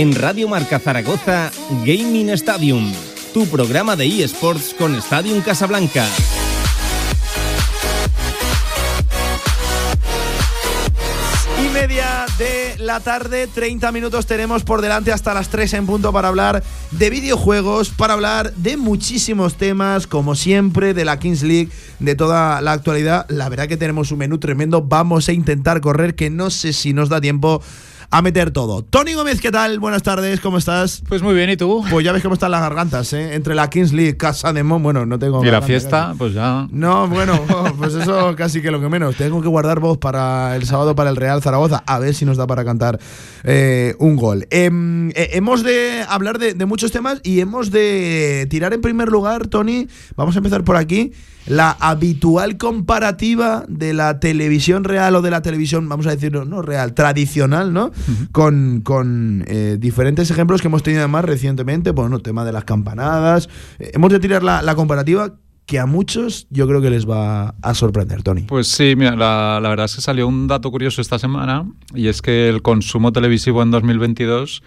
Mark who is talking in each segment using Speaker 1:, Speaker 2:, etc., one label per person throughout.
Speaker 1: En Radio Marca Zaragoza, Gaming Stadium, tu programa de eSports con Stadium Casablanca.
Speaker 2: Y media de la tarde, 30 minutos tenemos por delante hasta las 3 en punto para hablar de videojuegos, para hablar de muchísimos temas, como siempre, de la Kings League, de toda la actualidad. La verdad que tenemos un menú tremendo, vamos a intentar correr, que no sé si nos da tiempo a meter todo. Tony Gómez, ¿qué tal? Buenas tardes, ¿cómo estás?
Speaker 3: Pues muy bien, ¿y tú?
Speaker 2: Pues ya ves cómo están las gargantas, ¿eh? Entre la Kings League, Casa de Mon, bueno, no tengo...
Speaker 3: Y la fiesta,
Speaker 2: casi.
Speaker 3: pues ya.
Speaker 2: No, bueno, pues eso casi que lo que menos. Tengo que guardar voz para el sábado para el Real Zaragoza, a ver si nos da para cantar eh, un gol. Em, eh, hemos de hablar de, de muchos temas y hemos de tirar en primer lugar, Tony, vamos a empezar por aquí, la habitual comparativa de la televisión real o de la televisión, vamos a decirlo, no real, tradicional, ¿no? Con, con eh, diferentes ejemplos que hemos tenido además recientemente, bueno, tema de las campanadas. Eh, hemos de tirar la, la comparativa que a muchos yo creo que les va a sorprender, Tony.
Speaker 3: Pues sí, mira, la, la verdad es que salió un dato curioso esta semana y es que el consumo televisivo en 2022,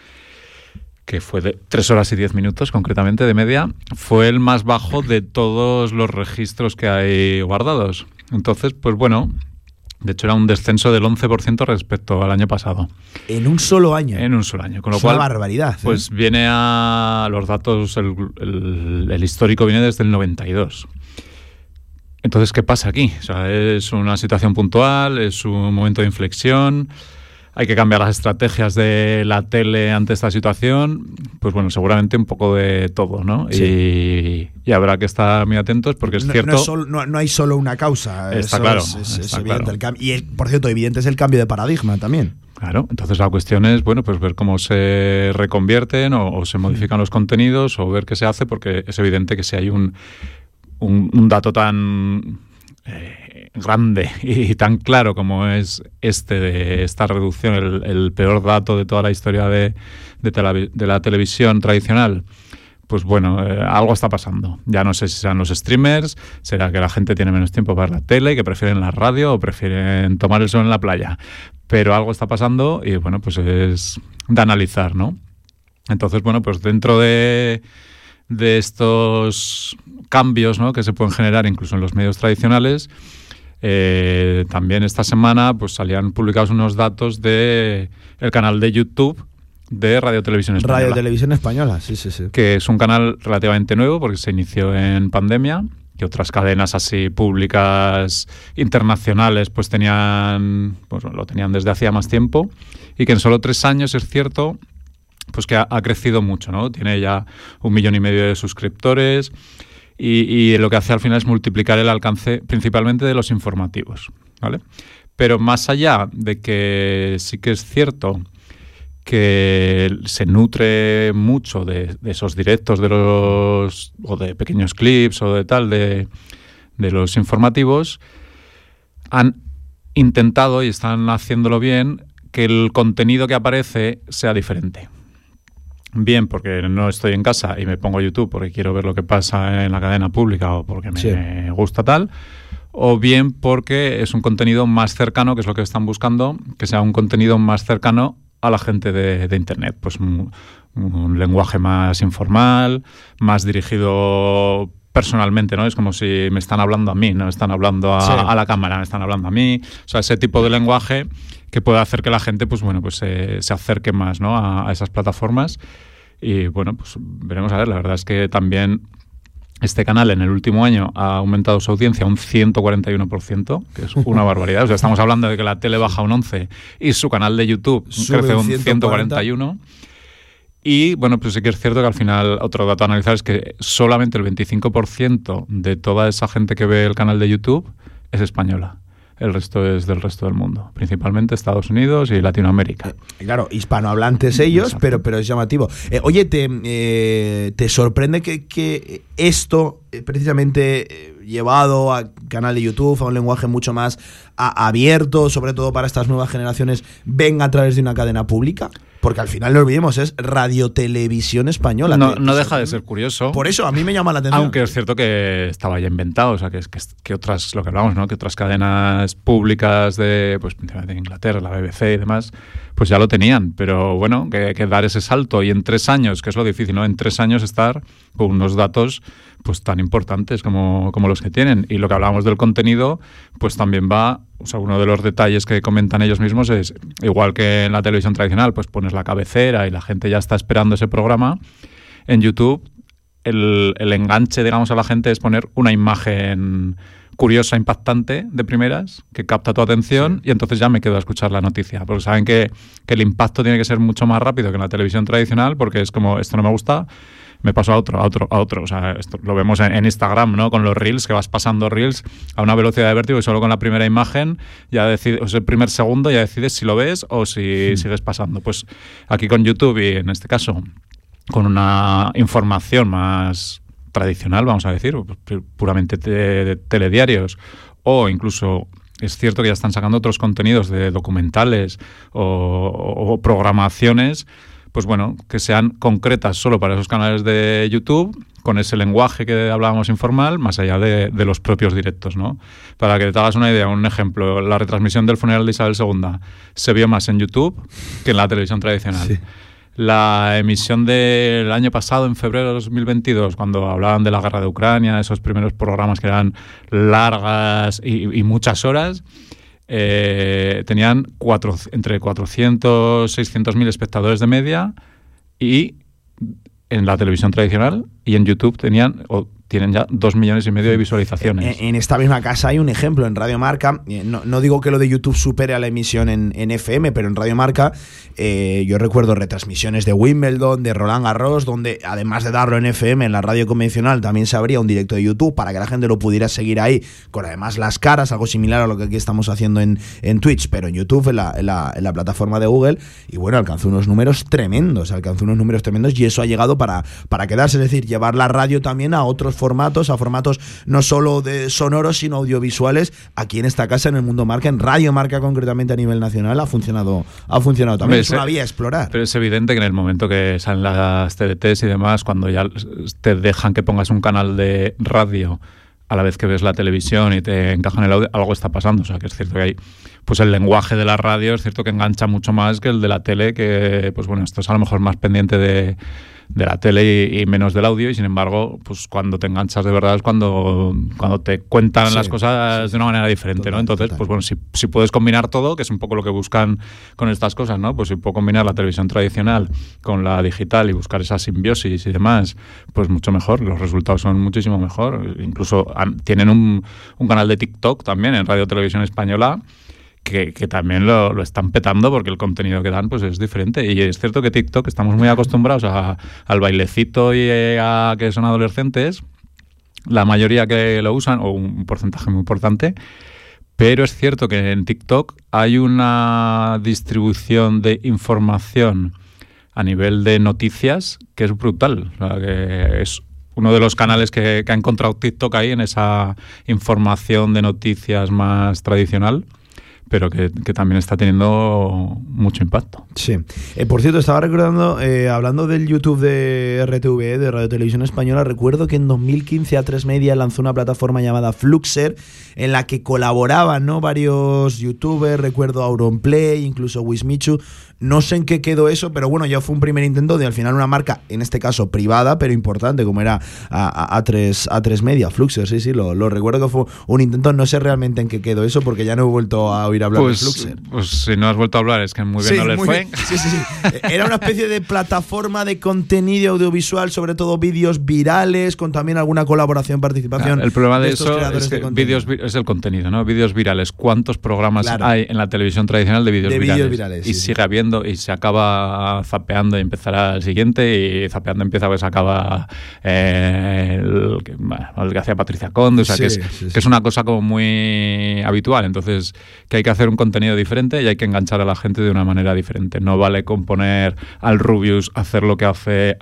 Speaker 3: que fue de 3 horas y 10 minutos concretamente de media, fue el más bajo de todos los registros que hay guardados. Entonces, pues bueno, de hecho era un descenso del 11% respecto al año pasado,
Speaker 2: En un solo año.
Speaker 3: en un solo año. Con lo
Speaker 2: Es
Speaker 3: cual,
Speaker 2: una barbaridad. ¿eh?
Speaker 3: Pues viene a los datos, el, el- el histórico viene desde el 92. Entonces, ¿qué pasa aquí? O sea, es una situación puntual, es un momento de inflexión, hay que cambiar las estrategias de la tele ante esta situación. Pues bueno, seguramente un poco de todo, ¿no? Y, y habrá que estar muy atentos porque es
Speaker 2: no,
Speaker 3: cierto.
Speaker 2: no, es solo- no- no hay solo una causa.
Speaker 3: Está
Speaker 2: eso
Speaker 3: claro,
Speaker 2: es- es- es
Speaker 3: está
Speaker 2: evidente
Speaker 3: claro.
Speaker 2: el. Y el- por cierto, evidente es el cambio de paradigma también.
Speaker 3: Claro, entonces la cuestión es, bueno, pues ver cómo se reconvierten o, o se modifican los contenidos o ver qué se hace, porque es evidente que si hay un, un, un dato tan eh, grande y tan claro como es este de esta reducción, el, peor dato de toda la historia de, de la televisión tradicional, pues bueno, eh, algo está pasando. Ya no sé si serán los streamers, será que la gente tiene menos tiempo para la tele, que prefieren la radio o prefieren tomar el sol en la playa. Pero algo está pasando y bueno, pues es de analizar, ¿no? Entonces, bueno, pues dentro de, de estos cambios ¿no? que se pueden generar incluso en los medios tradicionales, eh, también esta semana pues salían publicados unos datos de el canal de YouTube de Radio Televisión Española
Speaker 2: Radio Televisión Española, sí, sí, sí.
Speaker 3: que es un canal relativamente nuevo porque se inició en pandemia, que otras cadenas así públicas internacionales pues tenían, pues lo tenían desde hacía más tiempo y que en solo tres años es cierto pues que ha, ha crecido mucho, ¿no? Tiene ya un millón y medio de suscriptores y, lo que hace al final es multiplicar el alcance principalmente de los informativos, ¿vale? Pero más allá de que sí que es cierto que se nutre mucho de, de esos directos de los o de pequeños clips o de tal de, de los informativos han intentado y están haciéndolo bien que el contenido que aparece sea diferente bien porque no estoy en casa y me pongo YouTube porque quiero ver lo que pasa en la cadena pública o porque me
Speaker 2: Sí.
Speaker 3: gusta tal o bien porque es un contenido más cercano, que es lo que están buscando, que sea un contenido más cercano a la gente de, de Internet. Pues un, un lenguaje más informal, más dirigido personalmente, ¿no? Es como si me están hablando a mí, no están hablando a,
Speaker 2: Sí.
Speaker 3: a la cámara, me están hablando a mí. O sea, ese tipo de lenguaje que puede hacer que la gente, pues bueno, pues eh, se acerque más, ¿no? A, a esas plataformas. Y bueno, pues veremos a ver. La verdad es que también este canal en el último año ha aumentado su audiencia un 141%, que es una barbaridad. O sea, estamos hablando de que la tele baja un 11 y su canal de YouTube
Speaker 2: Sube
Speaker 3: crece
Speaker 2: un
Speaker 3: un
Speaker 2: 140.
Speaker 3: 141. Y bueno, pues sí que es cierto que al final otro dato a analizar es que solamente el 25% de toda esa gente que ve el canal de YouTube es española. El resto es del resto del mundo, principalmente Estados Unidos y Latinoamérica.
Speaker 2: Eh, Claro, hispanohablantes ellos,
Speaker 3: Exacto.
Speaker 2: pero, pero es llamativo. Eh, oye, ¿te, eh, ¿te sorprende que, que esto, precisamente llevado a canal de YouTube, a un lenguaje mucho más a- abierto, sobre todo para estas nuevas generaciones, venga a través de una cadena pública? Porque al final no olvidemos, es radiotelevisión española.
Speaker 3: No, deja de ser curioso.
Speaker 2: Por eso a mí me llama la atención.
Speaker 3: Aunque es cierto que estaba ya inventado, o sea, que, es- que, que otras, lo que hablamos, ¿no? Que otras cadenas públicas de, pues, principalmente de Inglaterra, la BBC y demás, pues ya lo tenían. Pero bueno, que, que dar ese salto y en tres años, que es lo difícil, ¿no? En tres años estar con unos datos pues tan importantes como, como los que tienen. Y lo que hablábamos del contenido, pues también va, o sea, uno de los detalles que comentan ellos mismos es, igual que en la televisión tradicional, pues pones la cabecera y la gente ya está esperando ese programa, en YouTube el, el enganche, digamos, a la gente es poner una imagen curiosa, impactante de primeras, que capta tu atención y entonces ya me quedo a escuchar la noticia. Porque saben que, que el impacto tiene que ser mucho más rápido que en la televisión tradicional porque es como, esto no me gusta, me paso a otro, a otro, a otro. O sea, esto lo vemos en, en Instagram, ¿no? Con los reels, que vas pasando reels a una velocidad de vértigo y solo con la primera imagen, ya decides, o sea, el primer segundo ya decides si lo ves o si sigues pasando. Pues aquí con YouTube y en este caso con una información más tradicional, vamos a decir, pu- puramente te- de telediarios, o incluso es cierto que ya están sacando otros contenidos de documentales o, o programaciones, pues bueno, que sean concretas solo para esos canales de YouTube, con ese lenguaje que hablábamos informal, más allá de, de los propios directos, ¿no? Para que te hagas una idea, un ejemplo, la retransmisión del funeral de Isabel II se vio más en YouTube que en la televisión tradicional.
Speaker 2: Sí.
Speaker 3: La emisión del año pasado, en febrero de 2022, cuando hablaban de la guerra de Ucrania, esos primeros programas que eran largas y, y muchas horas, eh, tenían entre 400 600 mil espectadores de media y en la televisión tradicional y en YouTube tenían tienen ya dos millones y medio de visualizaciones.
Speaker 2: En, esta misma casa hay un ejemplo en Radio Marca. eh, No, no digo que lo de YouTube supere a la emisión en, en FM, pero en Radio Marca eh, yo recuerdo retransmisiones de Wimbledon, de Roland Garros, donde además de darlo en FM, en la radio convencional, también se abría un directo de YouTube para que la gente lo pudiera seguir ahí, con además las caras, algo similar a lo que aquí estamos haciendo en, en Twitch, pero en YouTube, en la, en la- en la plataforma de Google. Y bueno, alcanzó unos números tremendos, alcanzó unos números tremendos y eso ha llegado para, para quedarse, es decir, llevar la radio también a otros formatos, a formatos no solo de sonoros, sino audiovisuales. Aquí en esta casa, en el mundo marca, en Radio Marca concretamente a nivel nacional, ha funcionado, ha funcionado también. Es una vía a explorar.
Speaker 3: Pero es evidente que en el momento que salen las TDTs y demás, cuando ya te dejan que pongas un canal de radio a la vez que ves la televisión y te encajan el audio, algo está pasando. O sea, que es cierto que hay, pues el lenguaje de la radio es cierto que engancha mucho más que el de la tele, que, pues bueno, esto es a lo mejor más pendiente de, de la tele y, y menos del audio, y sin embargo, pues cuando te enganchas de verdad es cuando, cuando te cuentan
Speaker 2: Sí,
Speaker 3: las cosas de una manera diferente, ¿no? Entonces,
Speaker 2: total.
Speaker 3: pues bueno, si, si puedes combinar todo, que es un poco lo que buscan con estas cosas, ¿no? Pues si puedo combinar la televisión tradicional con la digital y buscar esa simbiosis y demás, pues mucho mejor, los resultados son muchísimo mejor. Incluso han- tienen un, un canal de TikTok también en Radio Televisión Española. Que, que también lo, lo están petando porque el contenido que dan pues es diferente y es cierto que TikTok estamos muy acostumbrados a- al bailecito y eh, a que son adolescentes la mayoría que lo usan, o un porcentaje muy importante, pero es cierto que en TikTok hay una distribución de información a nivel de noticias que es brutal. O sea, que es uno de los canales que, que ha encontrado TikTok ahí en esa información de noticias más tradicional, pero que, que también está teniendo mucho impacto.
Speaker 2: Sí. Eh, por cierto, estaba recordando, eh, hablando del YouTube de RTV, de Radio Televisión Española, recuerdo que en 2015 A3 Media lanzó una plataforma llamada Fluxer, en la que colaboraban ¿no? varios youtubers, recuerdo Auronplay, incluso Wismichu. No sé en qué quedó eso, pero bueno, ya fue un primer intento de al final una marca, en este caso privada, pero importante, como era A- A- A3, A3 Media, Fluxer, sí, sí, lo, lo recuerdo que fue un intento, no sé realmente en qué quedó eso, porque ya no he vuelto a oír hablar de
Speaker 3: Pues,
Speaker 2: Fluxer.
Speaker 3: pues si no has vuelto a hablar, es que muy bien
Speaker 2: Sí,
Speaker 3: no les
Speaker 2: muy
Speaker 3: fue.
Speaker 2: bien. Sí, sí, sí. Era una especie de plataforma de contenido audiovisual, sobre todo vídeos virales, con también alguna colaboración, participación.
Speaker 3: el problema de,
Speaker 2: estos
Speaker 3: eso
Speaker 2: creadores
Speaker 3: es
Speaker 2: de
Speaker 3: que vídeos es el contenido, ¿no? Vídeos virales. ¿Cuántos programas
Speaker 2: Claro.
Speaker 3: hay en la televisión tradicional de vídeos
Speaker 2: De
Speaker 3: virales?
Speaker 2: vídeos virales,
Speaker 3: y
Speaker 2: sí.
Speaker 3: sigue habiendo y se acaba zapeando y empezará el siguiente y zapeando empieza pues acaba eh, el, que, bueno, el que hacía Patricia Conde, o sea, que, es,
Speaker 2: sí,
Speaker 3: que es una cosa como muy habitual. Entonces, que hay que hacer un contenido diferente y hay que enganchar a la gente de una manera diferente. No vale con poner al Rubius hacer lo que hace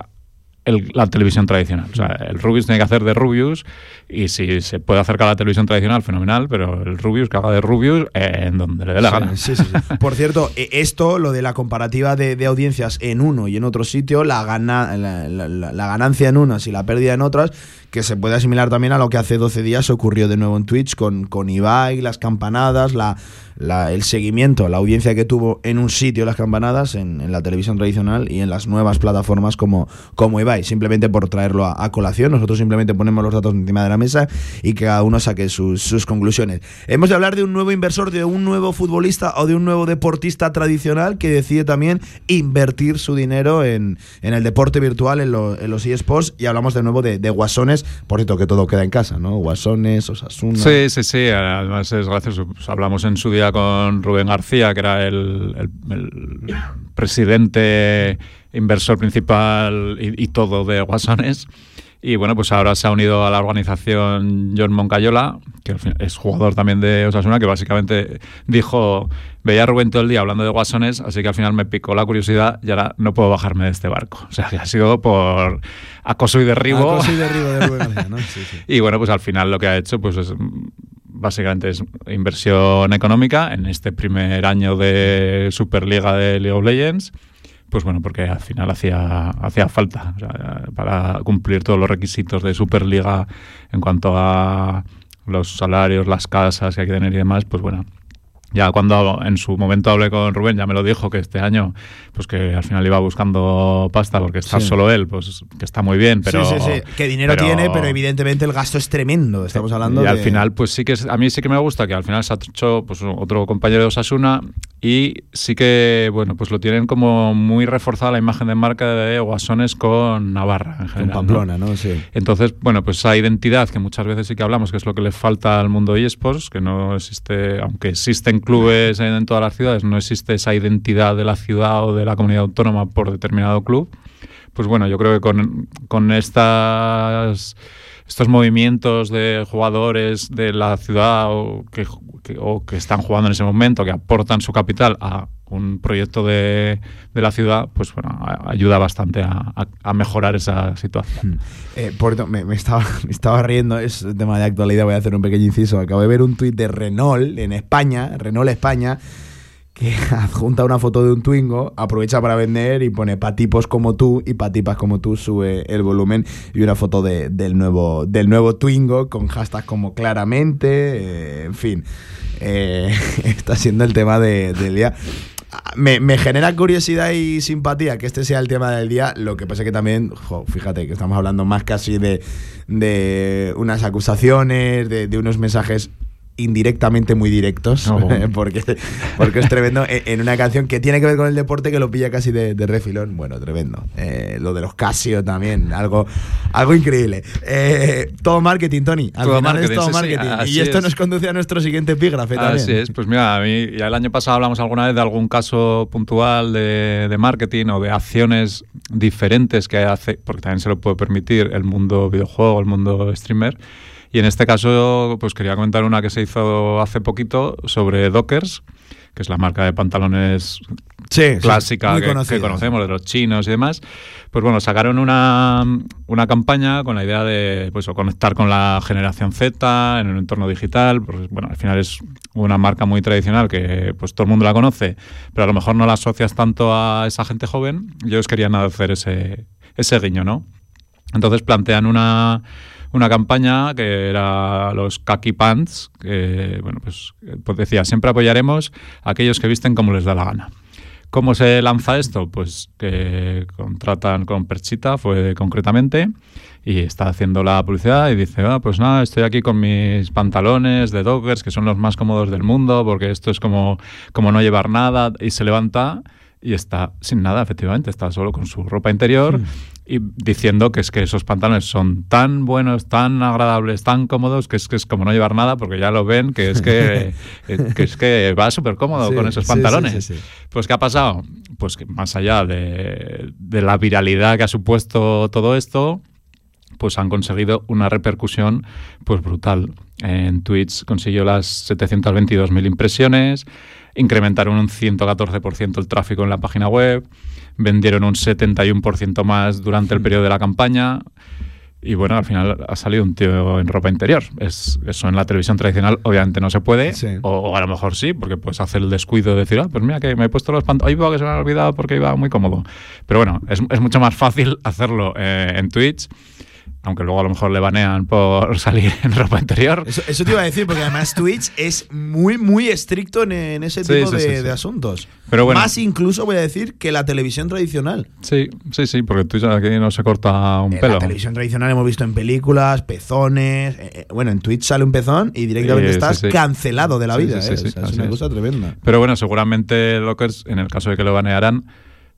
Speaker 3: la televisión tradicional. O sea, el Rubius tiene que hacer de Rubius y si se puede acercar a la televisión tradicional, fenomenal, pero el Rubius que haga de Rubius en donde le dé la gana.
Speaker 2: Sí, sí, Por cierto, e, esto, lo de la comparativa de, audiencias en uno y en otro sitio, la, gana, la, ganancia en unas y la pérdida en otras, que se puede asimilar también a lo que hace 12 días ocurrió de nuevo en Twitch con, con Ibai, las campanadas, la, el seguimiento, la audiencia que tuvo en un sitio las campanadas, en, la televisión tradicional y en las nuevas plataformas como, como Ibai, simplemente por traerlo a, colación. Nosotros simplemente ponemos los datos encima de la mesa y que cada uno saque sus, conclusiones. Hemos de hablar de un nuevo inversor, de un nuevo futbolista o de un nuevo deportista tradicional que decide también invertir su dinero en, el deporte virtual, en, los eSports, y hablamos de nuevo de, guasones, por cierto que todo queda en casa, ¿no? Guasones, Osasuna.
Speaker 3: Sí, sí, sí, además es gracioso. Pues hablamos en su día con Rubén García, que era el, presidente, inversor principal y, todo de Guasones. Y bueno, pues ahora se ha unido a la organización John Moncayola, que es jugador también de Osasuna, que básicamente dijo, veía a Rubén todo el día hablando de guasones, así que al final me picó la curiosidad y ahora no puedo bajarme de este barco. O sea, que ha sido por acoso y derribo.
Speaker 2: Acoso y derribo de Rubén ¿no?
Speaker 3: Y bueno, pues al final lo que ha hecho pues es básicamente es inversión económica en este primer año de Superliga de League of Legends. Pues bueno, porque al final hacía, hacía falta para cumplir todos los requisitos de Superliga en cuanto a los salarios, las casas que hay que tener y demás, pues bueno, ya cuando en su momento hablé con Rubén, ya me lo dijo que este año, pues que al final iba buscando pasta porque está solo él, pues que está muy bien, pero.
Speaker 2: Sí, sí, sí. Que dinero tiene, pero evidentemente el gasto es tremendo. Estamos hablando
Speaker 3: y al final, pues sí que a mí sí que me gusta que al final se ha hecho pues, otro compañero de Osasuna y sí que, bueno, pues lo tienen como muy reforzada la imagen de marca de Guasones con Navarra en general.
Speaker 2: Con Pamplona, ¿no? Sí.
Speaker 3: Entonces, bueno, pues esa identidad que muchas veces sí que hablamos, que es lo que le falta al mundo eSports, que no existe, aunque existen clubes en, todas las ciudades, no existe esa identidad de la ciudad o de la comunidad autónoma por determinado club. Pues bueno, yo creo que con, con estas estos movimientos de jugadores de la ciudad o que, están jugando en ese momento, que aportan su capital a un proyecto de, la ciudad, pues bueno, ayuda bastante a, mejorar esa situación.
Speaker 2: Hmm. Eh, me, estaba, me estaba riendo, es un tema de actualidad, voy a hacer un pequeño inciso. Acabo de ver un tuit de Renault en España, Renault España, que adjunta una foto de un Twingo, aprovecha para vender y pone para tipos como tú y para tipas como tú sube el volumen y una foto de, del, nuevo, del nuevo Twingo con hashtags como claramente, eh, en fin, eh, está siendo el tema del día me, genera curiosidad y simpatía que este sea el tema del día. Lo que pasa que también, fíjate que estamos hablando más casi de, de unas acusaciones, de, de unos mensajes indirectamente muy directos, porque, porque es tremendo, en una canción que tiene que ver con el deporte que lo pilla casi de, refilón. Bueno, tremendo. Eh, lo de los Casio también, algo, algo increíble. Eh, todo marketing, Tony. Al todo final marketing, es todo marketing. y esto nos conduce a nuestro siguiente epígrafe también.
Speaker 3: Así es, pues mira, a mí ya el año pasado hablamos alguna vez de algún caso puntual de, de marketing o de acciones diferentes que hace, porque también se lo puede permitir el mundo videojuego, el mundo streamer. Y en este caso, pues quería comentar una que se hizo hace poquito sobre Dockers, que es la marca de pantalones clásica que, conocemos de los chinos y demás. Pues bueno, sacaron una, una campaña con la idea de pues, conectar con la generación Z en el entorno digital. Pues, bueno, al final es una marca muy tradicional que pues todo el mundo la conoce, pero a lo mejor no la asocias tanto a esa gente joven. Ellos querían hacer ese, ese guiño, ¿no? Entonces plantean una una campaña que era los Kaki Pants, que bueno, pues, pues, decía, siempre apoyaremos a aquellos que visten como les da la gana. ¿Cómo se lanza esto? Pues que contratan con Perchita, fue concretamente, y está haciendo la publicidad y dice, ah, pues nada, estoy aquí con mis pantalones de Dockers, que son los más cómodos del mundo, porque esto es como, como no llevar nada, y se levanta y está sin nada, efectivamente, está solo con su ropa interior hmm. Y diciendo que es que esos pantalones son tan buenos, tan agradables, tan cómodos, que es que es como no llevar nada, porque ya lo ven, que es que, eh, es que va súper cómodo con esos pantalones. pues ¿qué ha pasado? Pues que más allá de, de la viralidad que ha supuesto todo esto, pues han conseguido una repercusión pues brutal. En Twitch consiguió las 722.000 impresiones, incrementaron un 114% el tráfico en la página web, vendieron un 71% más durante el
Speaker 2: Mm.
Speaker 3: periodo de la campaña. Y bueno, al final ha salido un tío en ropa interior. Es, eso en la televisión tradicional obviamente no se puede.
Speaker 2: Sí.
Speaker 3: O, o a lo mejor sí, porque puedes hacer el descuido de decir, ah, pues mira que me he puesto los pantalones. Que se me ha olvidado porque iba muy cómodo. Pero bueno, es, es mucho más fácil hacerlo eh, en Twitch. Aunque luego a lo mejor le banean por salir en ropa interior.
Speaker 2: Eso, eso te iba a decir, porque además Twitch es muy, muy estricto en, en ese tipo
Speaker 3: sí,
Speaker 2: de,
Speaker 3: sí, sí.
Speaker 2: de asuntos.
Speaker 3: Pero bueno.
Speaker 2: Más incluso, voy a decir, que la televisión tradicional.
Speaker 3: Sí, sí, sí, porque Twitch aquí no se corta un
Speaker 2: En
Speaker 3: pelo.
Speaker 2: la televisión tradicional hemos visto en películas, pezones. eh, eh, bueno, en Twitch sale un pezón y directamente estás cancelado de la vida. eh. O sea, es una
Speaker 3: es.
Speaker 2: cosa tremenda.
Speaker 3: Pero bueno, seguramente Lockers, en el caso de que lo banearan,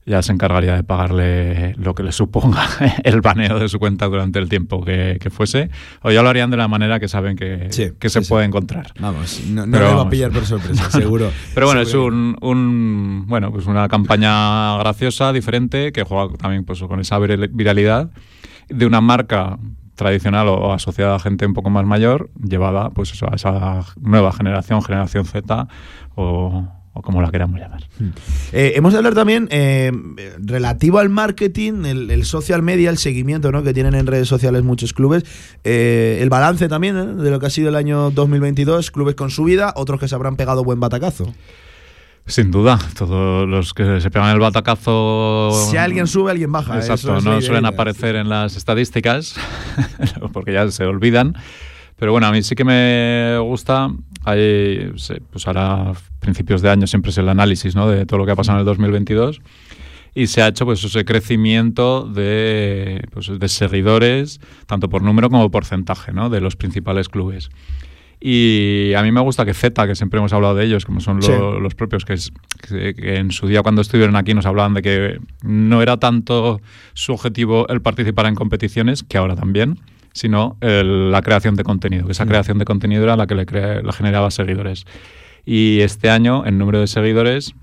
Speaker 3: ya se encargaría de pagarle lo que le suponga el baneo de su cuenta durante el tiempo que, que fuese. O ya lo harían de la manera que saben que,
Speaker 2: Sí,
Speaker 3: que se
Speaker 2: sí.
Speaker 3: puede encontrar.
Speaker 2: Vamos, no, no le va a pillar por sorpresa, seguro.
Speaker 3: Pero bueno, es un, un- bueno, pues una campaña graciosa, diferente, que juega también pues, con esa vir- viralidad de una marca tradicional o asociada a gente un poco más mayor, llevada pues eso, a esa nueva generación, generación Z o, o como la queramos llamar.
Speaker 2: Eh, hemos de hablar también eh, relativo al marketing, el, el social media, el seguimiento ¿no? que tienen en redes sociales muchos clubes, eh, el balance también ¿eh? de lo que ha sido el año 2022, clubes con subida, otros que se habrán pegado buen batacazo.
Speaker 3: Sin duda, todos los que se pegan el batacazo.
Speaker 2: Si alguien sube, alguien baja.
Speaker 3: Exacto,
Speaker 2: es
Speaker 3: no suelen aparecer en las estadísticas porque ya se olvidan. Pero bueno, a mí sí que me gusta. Hay, pues ahora, a principios de año, siempre es el análisis ¿no? de todo lo que ha pasado en el 2022. Y se ha hecho pues ese crecimiento de, pues, de seguidores, tanto por número como porcentaje, ¿no? de los principales clubes. Y a mí me gusta que Z, que siempre hemos hablado de ellos, como son lo-
Speaker 2: Sí.
Speaker 3: los propios, que, es, que, que en su día cuando estuvieron aquí nos hablaban de que no era tanto su objetivo el participar en competiciones, que ahora también, sino el- la creación de contenido, que esa
Speaker 2: Mm.
Speaker 3: creación de contenido era la que le, crea- le generaba seguidores. Y este año, en número de seguidores,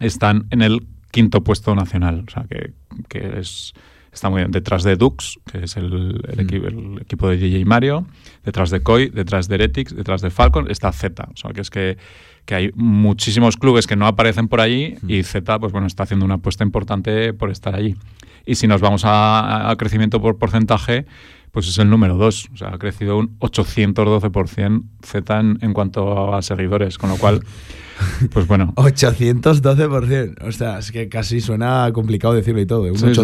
Speaker 3: están en el quinto puesto nacional, o sea que, que es está muy bien detrás de Dux, que es el, el,
Speaker 2: Mm.
Speaker 3: equi- el equipo de DJ Mario, detrás de Koi, detrás de Heretics, detrás de Falcon, está Z, o sea que es que, que hay muchísimos clubes que no aparecen por allí
Speaker 2: Mm.
Speaker 3: y Z pues bueno está haciendo una apuesta importante por estar allí. Y si nos vamos a, a crecimiento por porcentaje, pues es el número 2. O sea, ha crecido un 812% Z en, en cuanto a seguidores. Con lo cual, pues bueno.
Speaker 2: 812%. O sea, es que casi suena complicado decirlo y todo. Un
Speaker 3: Sí, sí, sí.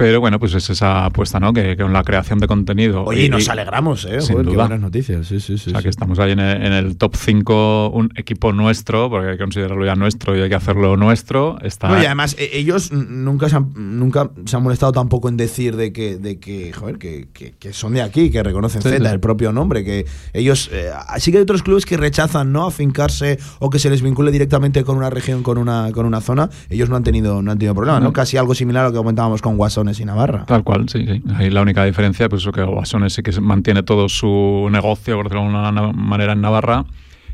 Speaker 2: 800%.
Speaker 3: Pero bueno, pues es esa apuesta, ¿no? Que, que con la creación de contenido.
Speaker 2: Oye, y nos alegramos, ¿eh?
Speaker 3: Sin
Speaker 2: Joder, qué
Speaker 3: duda.
Speaker 2: buenas noticias. Sí, sí, sí.
Speaker 3: O sea,
Speaker 2: sí.
Speaker 3: que estamos ahí en el, en el top 5, un equipo nuestro, porque hay que considerarlo ya nuestro y hay que hacerlo nuestro. Está
Speaker 2: No, y además, e- ellos nunca se, han, nunca se han molestado tampoco en decir de que, de que joder, que, que- que son de aquí, que reconocen
Speaker 3: Sí,
Speaker 2: Z,
Speaker 3: sí.
Speaker 2: el propio nombre, que ellos... Eh, sí que hay otros clubes que rechazan, ¿no? Afincarse o que se les vincule directamente con una región, con una, con una zona. Ellos no han tenido, no han tenido problema, ¿no?
Speaker 3: No.
Speaker 2: Casi algo similar a lo que comentábamos con Y Navarra.
Speaker 3: Tal cual, sí, sí. Ahí la única diferencia, pues eso que Guasones sí que mantiene todo su negocio, por decirlo de alguna na- manera, en Navarra.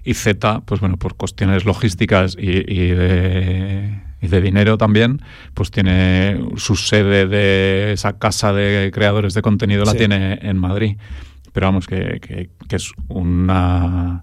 Speaker 3: Y Z, pues bueno, por cuestiones logísticas y, y de, y de dinero también, pues tiene su sede de esa casa de creadores de contenido, la
Speaker 2: Sí.
Speaker 3: tiene en Madrid. Pero vamos, que, que- que es una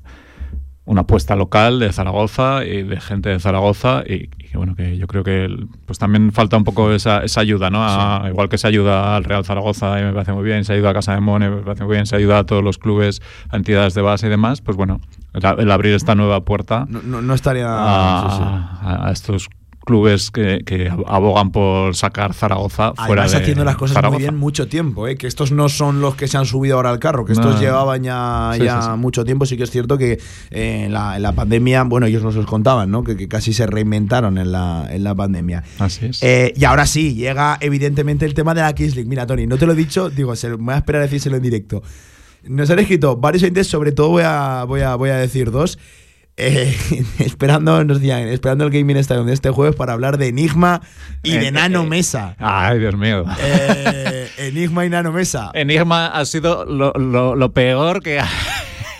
Speaker 3: una apuesta local de Zaragoza y de gente de Zaragoza y, bueno que yo creo que pues también falta un poco esa, esa ayuda no A- igual que se ayuda al Real Zaragoza y me parece muy bien se ayuda a Casa de Mone me parece muy bien se ayuda a todos los clubes a entidades de base y demás pues bueno el, el abrir esta nueva puerta
Speaker 2: No, no- no estaría...
Speaker 3: a,
Speaker 2: sí, sí.
Speaker 3: a- a estos clubes que, que abogan por sacar Zaragoza fuera
Speaker 2: Además,
Speaker 3: de
Speaker 2: haciendo las cosas
Speaker 3: Zaragoza.
Speaker 2: muy bien mucho tiempo, ¿eh? que estos no son los que se han subido ahora al carro, que estos
Speaker 3: No.
Speaker 2: llevaban ya,
Speaker 3: Sí,
Speaker 2: ya
Speaker 3: sí, sí.
Speaker 2: mucho tiempo. Sí que es cierto que eh, en, la, en la pandemia, bueno, ellos nos los contaban, ¿no? que, que casi se reinventaron en la, en la pandemia.
Speaker 3: así es
Speaker 2: Eh, y ahora sí, llega evidentemente el tema de la Kings League. Mira, Tony, no te lo he dicho, digo, se, me voy a esperar a decírselo en directo. Nos han escrito varios oyentes, sobre todo voy a, voy a, voy a decir dos. Eh, esperando, nos decían, esperando el Gaming Stadium de este jueves para hablar de Enigma y de
Speaker 3: Eh,
Speaker 2: Nano
Speaker 3: eh,
Speaker 2: Mesa.
Speaker 3: ay Dios mío
Speaker 2: Eh, Enigma y Nano Mesa.
Speaker 3: Enigma ha sido lo, lo- lo peor que ha,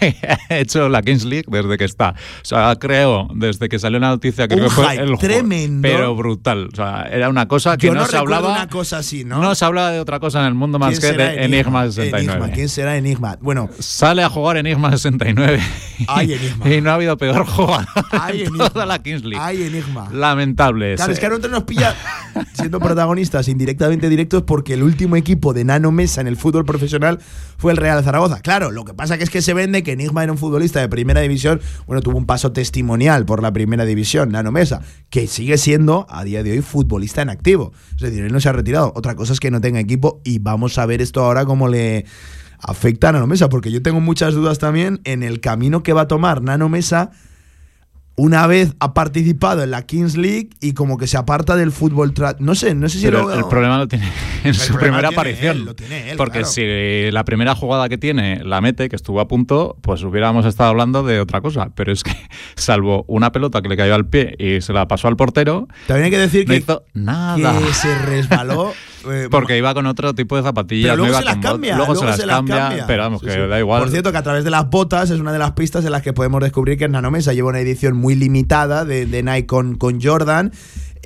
Speaker 3: ha hecho la Kings League desde que está. O sea, creo, desde que salió la noticia, creo
Speaker 2: Un
Speaker 3: que fue el
Speaker 2: tremendo.
Speaker 3: Pero brutal. O sea, era una cosa que
Speaker 2: Yo
Speaker 3: no,
Speaker 2: no
Speaker 3: se hablaba.
Speaker 2: una cosa así, ¿no?
Speaker 3: No se hablaba de otra cosa en el mundo más
Speaker 2: ¿Quién
Speaker 3: que de Enigma 69.
Speaker 2: Enigma, ¿Quién será Enigma? Bueno,
Speaker 3: Sale a jugar Enigma 69.
Speaker 2: Ay, Enigma.
Speaker 3: y no ha habido peor jugador
Speaker 2: Ay,
Speaker 3: en
Speaker 2: Enigma.
Speaker 3: toda la Kings League.
Speaker 2: Ay, Enigma.
Speaker 3: Lamentable.
Speaker 2: Claro, es que a nosotros nos pilla siendo protagonistas indirectamente directos porque el último equipo de Nano Mesa en el fútbol profesional fue el Real Zaragoza. Claro, lo que pasa que es que se vende que Enigma era un futbolista de primera división, bueno, tuvo un paso testimonial por la primera división, Nano Mesa, que sigue siendo a día de hoy futbolista en activo. Es decir, él no se ha retirado. Otra cosa es que no tenga equipo y vamos a ver esto ahora cómo le afecta a Nano Mesa, porque yo tengo muchas dudas también en el camino que va a tomar Nano Mesa una vez ha participado en la Kings League y como que se aparta del fútbol. No sé, no sé si
Speaker 3: Pero
Speaker 2: lo-
Speaker 3: el, el problema lo tiene en su primera aparición.
Speaker 2: él, lo tiene él,
Speaker 3: porque
Speaker 2: claro.
Speaker 3: si la primera jugada que tiene la mete, que estuvo a punto, pues hubiéramos estado hablando de otra cosa. Pero es que, salvo una pelota que le cayó al pie y se la pasó al portero,
Speaker 2: También hay que decir
Speaker 3: no
Speaker 2: que,
Speaker 3: hizo nada.
Speaker 2: que se resbaló. eh,
Speaker 3: Porque iba con otro tipo de zapatillas,
Speaker 2: pero luego
Speaker 3: no iba
Speaker 2: se las
Speaker 3: con
Speaker 2: cambia.
Speaker 3: luego, se las cambia,
Speaker 2: cambia.
Speaker 3: pero vamos,
Speaker 2: Sí,
Speaker 3: que
Speaker 2: sí.
Speaker 3: da igual.
Speaker 2: Por cierto, que a través de las botas es una de las pistas en las que podemos descubrir que Nanomesa lleva una edición muy limitada de, de Nike con, con Jordan.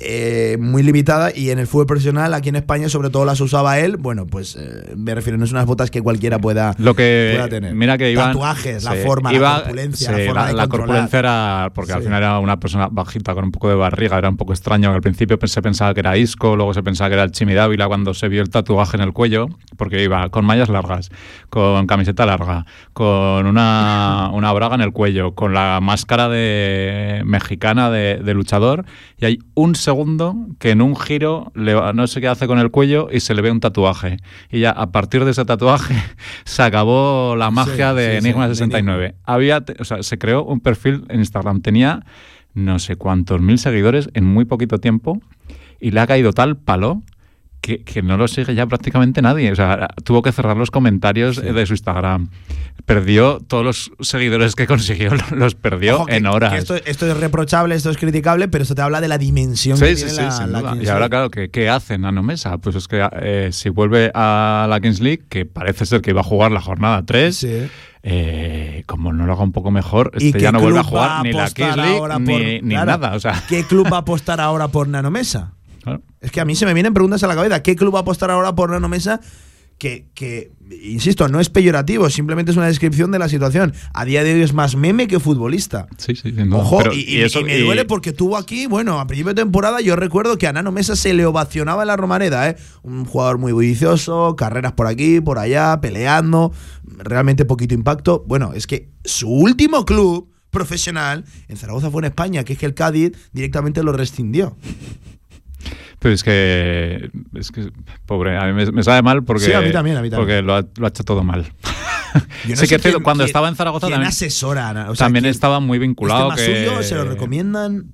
Speaker 2: Eh, muy limitada y en el fútbol profesional aquí en España sobre todo las usaba él. Bueno pues eh, me refiero no son unas botas que cualquiera pueda,
Speaker 3: Lo que
Speaker 2: pueda tener.
Speaker 3: mira que iban
Speaker 2: tatuajes la forma la corpulencia
Speaker 3: sí,
Speaker 2: la forma
Speaker 3: la,
Speaker 2: de
Speaker 3: la corpulencia era porque al final era una persona bajita con un poco de barriga era un poco extraño. Al principio se pensaba que era Isco luego se pensaba que era el Chimi Dávila cuando se vio el tatuaje en el cuello porque iba con mallas largas con camiseta larga con una, una braga en el cuello con la máscara de mexicana de, de luchador y hay un segundo que en un giro le va- no sé qué hace con el cuello y se le ve un tatuaje. Y ya a partir de ese tatuaje se acabó la magia
Speaker 2: Sí,
Speaker 3: de
Speaker 2: sí,
Speaker 3: Enigma
Speaker 2: de
Speaker 3: 69 había o sea, se creó un perfil en Instagram. Tenía no sé cuántos mil seguidores en muy poquito tiempo y le ha caído tal palo que, que no lo sigue ya prácticamente nadie. O sea, tuvo que cerrar los comentarios de su Instagram. Perdió todos los seguidores que consiguió, los perdió
Speaker 2: Ojo, que-
Speaker 3: en horas.
Speaker 2: esto, esto es reprochable, esto es criticable, pero esto te habla de la dimensión
Speaker 3: Sí,
Speaker 2: que
Speaker 3: sí,
Speaker 2: tiene la, la. Kings
Speaker 3: Y ahora, claro, ¿qué, qué hace Nano Mesa? Pues es que eh, si vuelve a la Kings League, que parece ser que iba a jugar la jornada 3,
Speaker 2: Sí.
Speaker 3: eh, como no lo haga un poco mejor,
Speaker 2: ¿Y
Speaker 3: este ya no vuelve a jugar ni la Kings League ni,
Speaker 2: por-
Speaker 3: ni
Speaker 2: claro,
Speaker 3: nada. O sea,
Speaker 2: ¿Qué club va a apostar ahora por Nanomesa?
Speaker 3: Claro.
Speaker 2: Es que a mí se me vienen preguntas a la cabeza. ¿Qué club va a apostar ahora por Nanomesa? Que, que, insisto, no es peyorativo, simplemente es una descripción de la situación. A día de hoy es más meme que futbolista.
Speaker 3: Sí, sí, duda.
Speaker 2: Ojo,
Speaker 3: Pero-
Speaker 2: y, y- y me duele porque tuvo aquí, bueno, a principio de temporada yo recuerdo que a Nano Mesa se le ovacionaba en la Romareda, ¿eh? Un jugador muy bullicioso, carreras por aquí, por allá, peleando, realmente poquito impacto. Bueno, es que su último club profesional en Zaragoza fue en España, que es que el Cádiz directamente lo rescindió.
Speaker 3: Pero es que, es que, pobre, a mí me, me sabe mal porque,
Speaker 2: Sí, a mí también, a mí también.
Speaker 3: porque lo ha, lo ha hecho todo mal.
Speaker 2: Yo no
Speaker 3: sí
Speaker 2: sé
Speaker 3: que
Speaker 2: quién-
Speaker 3: cuando
Speaker 2: quién-
Speaker 3: estaba en Zaragoza
Speaker 2: ¿quién
Speaker 3: también,
Speaker 2: asesora? a- o sea,
Speaker 3: también
Speaker 2: ¿quién-
Speaker 3: estaba muy vinculado.
Speaker 2: ¿Es tema
Speaker 3: que,
Speaker 2: suyo? ¿Se lo recomiendan?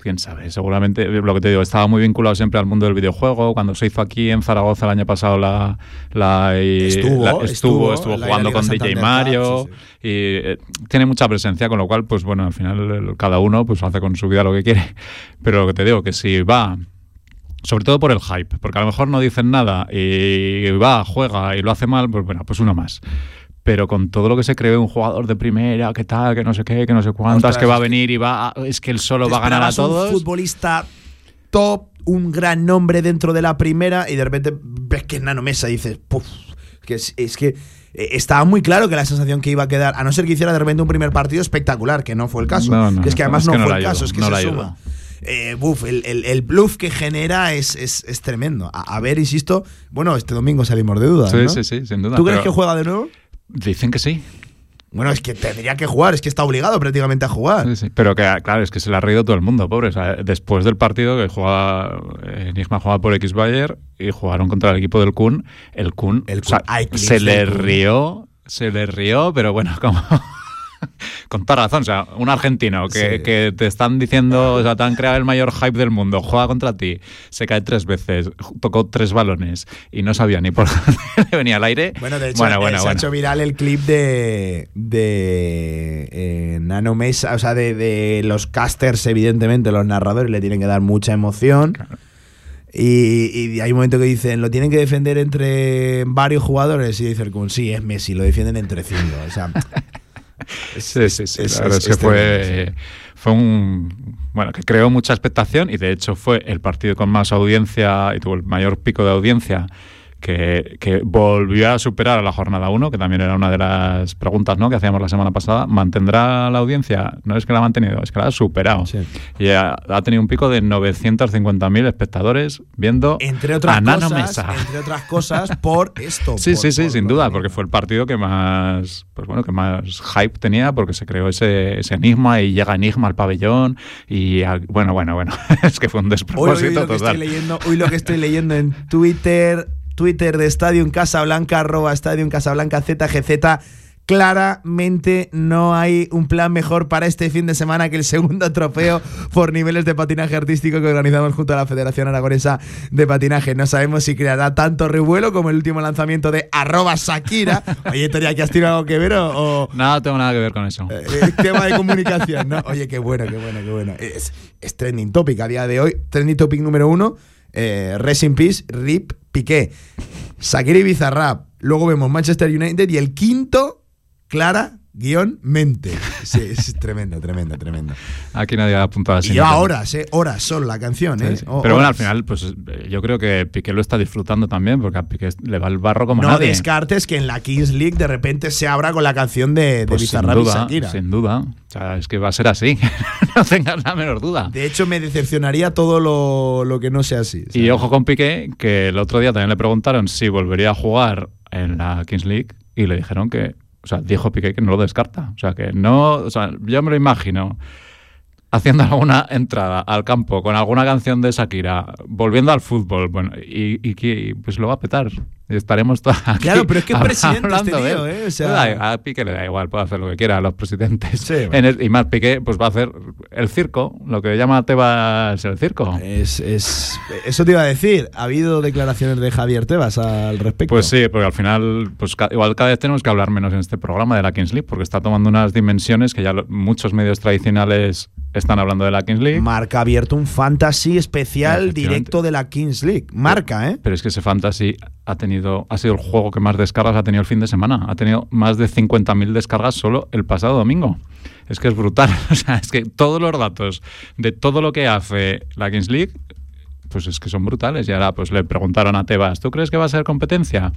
Speaker 3: Quién sabe, seguramente, lo que te digo, estaba muy vinculado siempre al mundo del videojuego. Cuando se hizo aquí en Zaragoza el año pasado la. la- y-
Speaker 2: Estuvo,
Speaker 3: la-
Speaker 2: estuvo,
Speaker 3: estuvo, estuvo
Speaker 2: la
Speaker 3: jugando con DJ Mario.
Speaker 2: Sí,
Speaker 3: Y eh, tiene mucha presencia, con lo cual, pues bueno, al final el- cada uno pues hace con su vida lo que quiere. Pero lo que te digo, que si va sobre todo por el hype, porque a lo mejor no dicen nada y va, juega y lo hace mal, pues bueno, pues uno más. Pero con todo lo que se cree un jugador de primera, que tal, que no sé qué, que no sé cuántas,
Speaker 2: Ostras,
Speaker 3: que va a venir y va, a- es que él solo va a ganar a todos.
Speaker 2: Un futbolista top, un gran nombre dentro de la primera y de repente ves que es Nano Mesa y dices, "Puf", que es, es que eh, estaba muy claro que la sensación que iba a quedar, a no ser que hiciera de repente un primer partido espectacular, que no fue el caso.
Speaker 3: No, no,
Speaker 2: que es que además
Speaker 3: es
Speaker 2: no
Speaker 3: que no
Speaker 2: fue el caso, es que se suma. Eh, buf, el, el- el bluff que genera es, es- es tremendo. A, a ver, insisto, bueno, este domingo salimos de dudas.
Speaker 3: Sí,
Speaker 2: ¿no?
Speaker 3: sí, sí, sin duda.
Speaker 2: ¿Tú crees que juega de nuevo?
Speaker 3: Dicen que sí.
Speaker 2: Bueno, es que tendría que jugar, es que está obligado prácticamente a jugar.
Speaker 3: Sí, sí. Pero que, claro, es que se le ha reído todo el mundo, pobre. O sea, después del partido que jugaba, eh, Enigma jugaba por X Bayer y jugaron contra el equipo del Kun, el Kun,
Speaker 2: El
Speaker 3: o sea,
Speaker 2: Kun.
Speaker 3: Se le rió, se le rió, pero bueno, como. Con toda razón, o sea, un argentino que,
Speaker 2: Sí.
Speaker 3: que te están diciendo, o sea, te han creado el mayor hype del mundo, juega contra ti, se cae tres veces, tocó tres balones y no sabía ni por dónde le venía el aire.
Speaker 2: Bueno, de hecho,
Speaker 3: bueno,
Speaker 2: eh,
Speaker 3: bueno,
Speaker 2: se ha hecho viral el clip de, de eh, Nano Mesa, o sea, de, de los casters, evidentemente, los narradores le tienen que dar mucha emoción. Y, y hay un momento que dicen, lo tienen que defender entre varios jugadores. Y dice el Kun, sí, es Messi, lo defienden entre cinco. O sea,
Speaker 3: sí, sí, sí. la verdad es, que fue, fue un. Bueno, que creó mucha expectación y de hecho fue el partido con más audiencia y tuvo el mayor pico de audiencia que, volvió a superar a la jornada 1, que también era una de las preguntas ¿no? que hacíamos la semana pasada. ¿Mantendrá la audiencia? No es que la ha mantenido, es que la ha superado. Y ha, tenido un pico de 950.000 espectadores viendo
Speaker 2: entre otras
Speaker 3: a Nano
Speaker 2: cosas,
Speaker 3: Mesa.
Speaker 2: Entre otras cosas, por esto.
Speaker 3: Sí,
Speaker 2: por-
Speaker 3: sí, sí,
Speaker 2: por-
Speaker 3: sin
Speaker 2: por-
Speaker 3: duda, porque fue el partido que más, pues bueno, que más hype tenía, porque se creó ese, ese enigma y llega enigma al pabellón y bueno, bueno, bueno, es que fue un
Speaker 2: Hoy, hoy
Speaker 3: despropósito
Speaker 2: lo que estoy
Speaker 3: total.
Speaker 2: leyendo, hoy lo que estoy leyendo en Twitter, Twitter de Stadium Casablanca, arroba Stadium Casablanca ZGZ. Claramente no hay un plan mejor para este fin de semana que el segundo trofeo por niveles de patinaje artístico que organizamos junto a la Federación Aragonesa de Patinaje. No sabemos si creará tanto revuelo como el último lanzamiento de arroba Shakira. Oye, Toria, ¿que has tenido algo que ver o- o,
Speaker 3: No, no tengo nada que ver con eso.
Speaker 2: eh, eh, tema de comunicación, ¿no? Oye, qué bueno, qué bueno, qué bueno. Es, es trending topic a día de hoy. Trending topic número uno, eh, Rest in Peace, RIP, Piqué. Shakira y Bizarrap. Luego vemos Manchester United y el quinto, Clara, guion, mente. Sí, es tremendo, tremendo, tremendo.
Speaker 3: Aquí nadie ha apuntado así.
Speaker 2: Y lleva horas, ¿eh? Horas solo la canción, ¿eh?
Speaker 3: Sí, sí.
Speaker 2: O-
Speaker 3: Pero bueno, al final, pues eh, yo creo que Piqué lo está disfrutando también, porque a Piqué le va el barro como
Speaker 2: No
Speaker 3: nadie.
Speaker 2: descartes que en la Kings League de repente se abra con la canción de, de
Speaker 3: Pues sin
Speaker 2: Bizarrap y Shakira.
Speaker 3: sin duda. O sea, es que va a ser así. no tengas la menor duda.
Speaker 2: De hecho, me decepcionaría todo lo, lo que no sea así.
Speaker 3: Y ojo con Piqué, que el otro día también le preguntaron si volvería a jugar en la Kings League y le dijeron que, o sea, dijo Piqué que no lo descarta. O sea, que no, o sea, yo me lo imagino haciendo alguna entrada al campo con alguna canción de Shakira, volviendo al fútbol, bueno, y, y que pues lo va a petar. Estaremos todos aquí
Speaker 2: Claro, pero es que presidente este
Speaker 3: hablando él.
Speaker 2: ¿eh? O sea-
Speaker 3: Da- a Piqué le da igual, puede hacer lo que quiera a los presidentes.
Speaker 2: Sí, bueno.
Speaker 3: En el- y más Piqué, pues va a hacer el circo, lo que llama Tebas el circo.
Speaker 2: Es, es- eso te iba a decir. ¿Ha habido declaraciones de Javier Tebas al respecto?
Speaker 3: Pues sí, porque al final, pues igual cada vez tenemos que hablar menos en este programa de la Kings League, porque está tomando unas dimensiones que ya lo- muchos medios tradicionales están hablando de la Kings League.
Speaker 2: Marca abierto un fantasy especial directo de la Kings League. Marca, ¿eh?
Speaker 3: Pero es que ese Fantasy ha tenido, ha sido el juego que más descargas ha tenido el fin de semana. Ha tenido más de 50.000 descargas solo el pasado domingo. Es que es brutal. O sea, es que todos los datos de todo lo que hace la Kings League, pues es que son brutales. Y ahora pues le preguntaron a Tebas, ¿tú crees que va a ser competencia?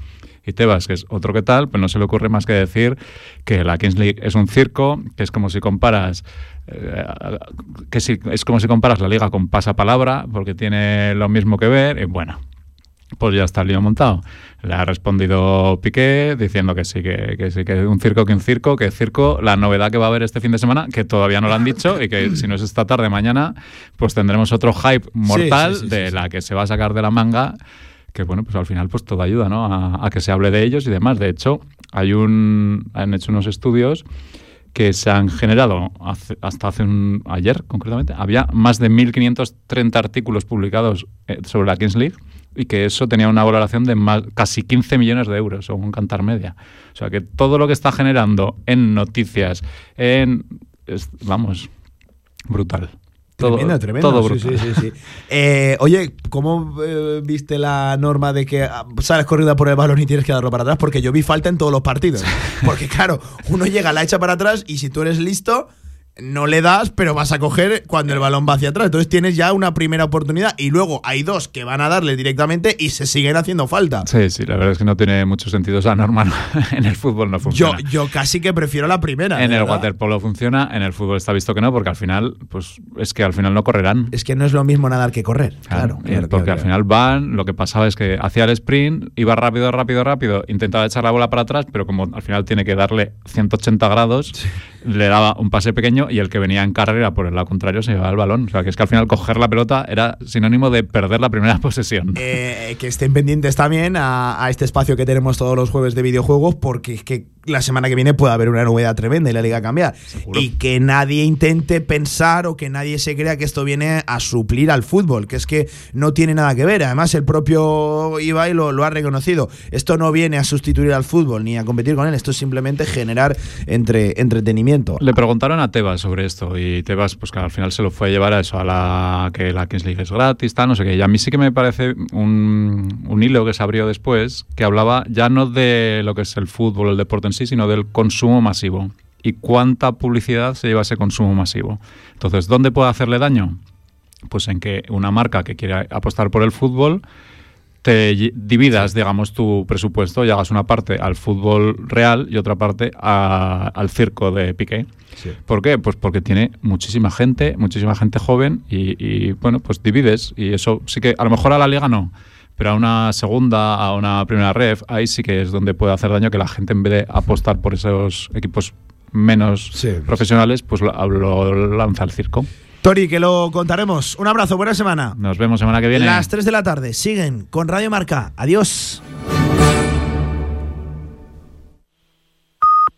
Speaker 3: Y Tebas, que es otro que tal, pues no se le ocurre más que decir que la Kings League es un circo, que es como si comparas eh, que si, es como si comparas la liga con pasapalabra, porque tiene lo mismo que ver, y bueno, pues ya está el lío montado. Le ha respondido Piqué diciendo que sí, que, que sí, que un circo que un circo, que circo, la novedad que va a haber este fin de semana, que todavía no lo han dicho, y que si no es esta tarde, mañana, pues tendremos otro hype mortal
Speaker 2: sí, sí,
Speaker 3: de la que se va a sacar de la manga. Que bueno, pues al final pues todo ayuda, ¿no? A, a que se hable de ellos y demás. De hecho, hay un, han hecho unos estudios que se han generado hace- hasta hace un, ayer concretamente, había más de 1.530 artículos publicados eh, sobre la Kings League y que eso tenía una valoración de más, casi 15 millones de euros, según Cantar Media. O sea que todo lo que está generando en noticias, en... es- vamos, brutal. Todo,
Speaker 2: tremendo, tremendo.
Speaker 3: todo
Speaker 2: sí,
Speaker 3: brutal.
Speaker 2: sí, sí, sí. Eh, oye, ¿cómo eh, viste la norma de que ah, sales corrida por el balón y tienes que darlo para atrás? Porque yo vi falta en todos los partidos. Porque claro, uno llega, la echa para atrás y si tú eres listo, no le das, pero vas a coger cuando el balón va hacia atrás. Entonces tienes ya una primera oportunidad y luego hay dos que van a darle directamente y se siguen haciendo falta.
Speaker 3: Sí, sí, la verdad es que no tiene mucho sentido esa norma. no- en el fútbol no
Speaker 2: Yo,
Speaker 3: funciona.
Speaker 2: yo casi que prefiero la primera.
Speaker 3: en el
Speaker 2: verdad.
Speaker 3: waterpolo funciona, en el fútbol está visto que no, porque al final, pues es que al final no correrán.
Speaker 2: Es que no es lo mismo nadar que correr. Claro,
Speaker 3: Claro,
Speaker 2: claro,
Speaker 3: porque
Speaker 2: claro,
Speaker 3: al final van, lo que pasaba es que hacía el sprint, iba rápido, rápido, rápido, intentaba echar la bola para atrás, pero como al final tiene que darle 180 grados, le daba un pase pequeño y el que venía en carrera por el lado contrario se llevaba el balón. O sea, que es que al final coger la pelota era sinónimo de perder la primera posesión.
Speaker 2: Eh, que estén pendientes también a, a este espacio que tenemos todos los jueves de videojuegos, porque es que la semana que viene puede haber una novedad tremenda y la liga cambiar.
Speaker 3: Seguro.
Speaker 2: Y que nadie intente pensar o que nadie se crea que esto viene a suplir al fútbol, que es que no tiene nada que ver. Además, el propio Ibai lo, lo ha reconocido. Esto no viene a sustituir al fútbol ni a competir con él, esto es simplemente generar entre, entretenimiento.
Speaker 3: Le preguntaron a Tebas sobre esto y Tebas, pues que al final se lo fue a llevar a eso, a la que la Kings League es gratis, tal, no sé qué. Y a mí sí que me parece un, un hilo que se abrió después que hablaba ya no de lo que es el fútbol, el deporte en sí, sino del consumo masivo. y cuánta publicidad se lleva ese consumo masivo. Entonces, ¿dónde puede hacerle daño? Pues en que una marca que quiere apostar por el fútbol te dividas, digamos, tu presupuesto y hagas una parte al fútbol real y otra parte al circo de Piqué. ¿Por qué? Pues porque tiene muchísima gente, muchísima gente joven y, bueno, pues divides y eso sí que a lo mejor a la liga no, pero a una segunda, a una primera ref, ahí sí que es donde puede hacer daño que la gente en vez de apostar por esos equipos menos profesionales, pues lo, lo lanza al circo.
Speaker 2: Tori, que lo contaremos. Un abrazo, buena semana.
Speaker 3: Nos vemos semana que viene.
Speaker 2: Las 3 de la tarde siguen con Radio Marca. Adiós.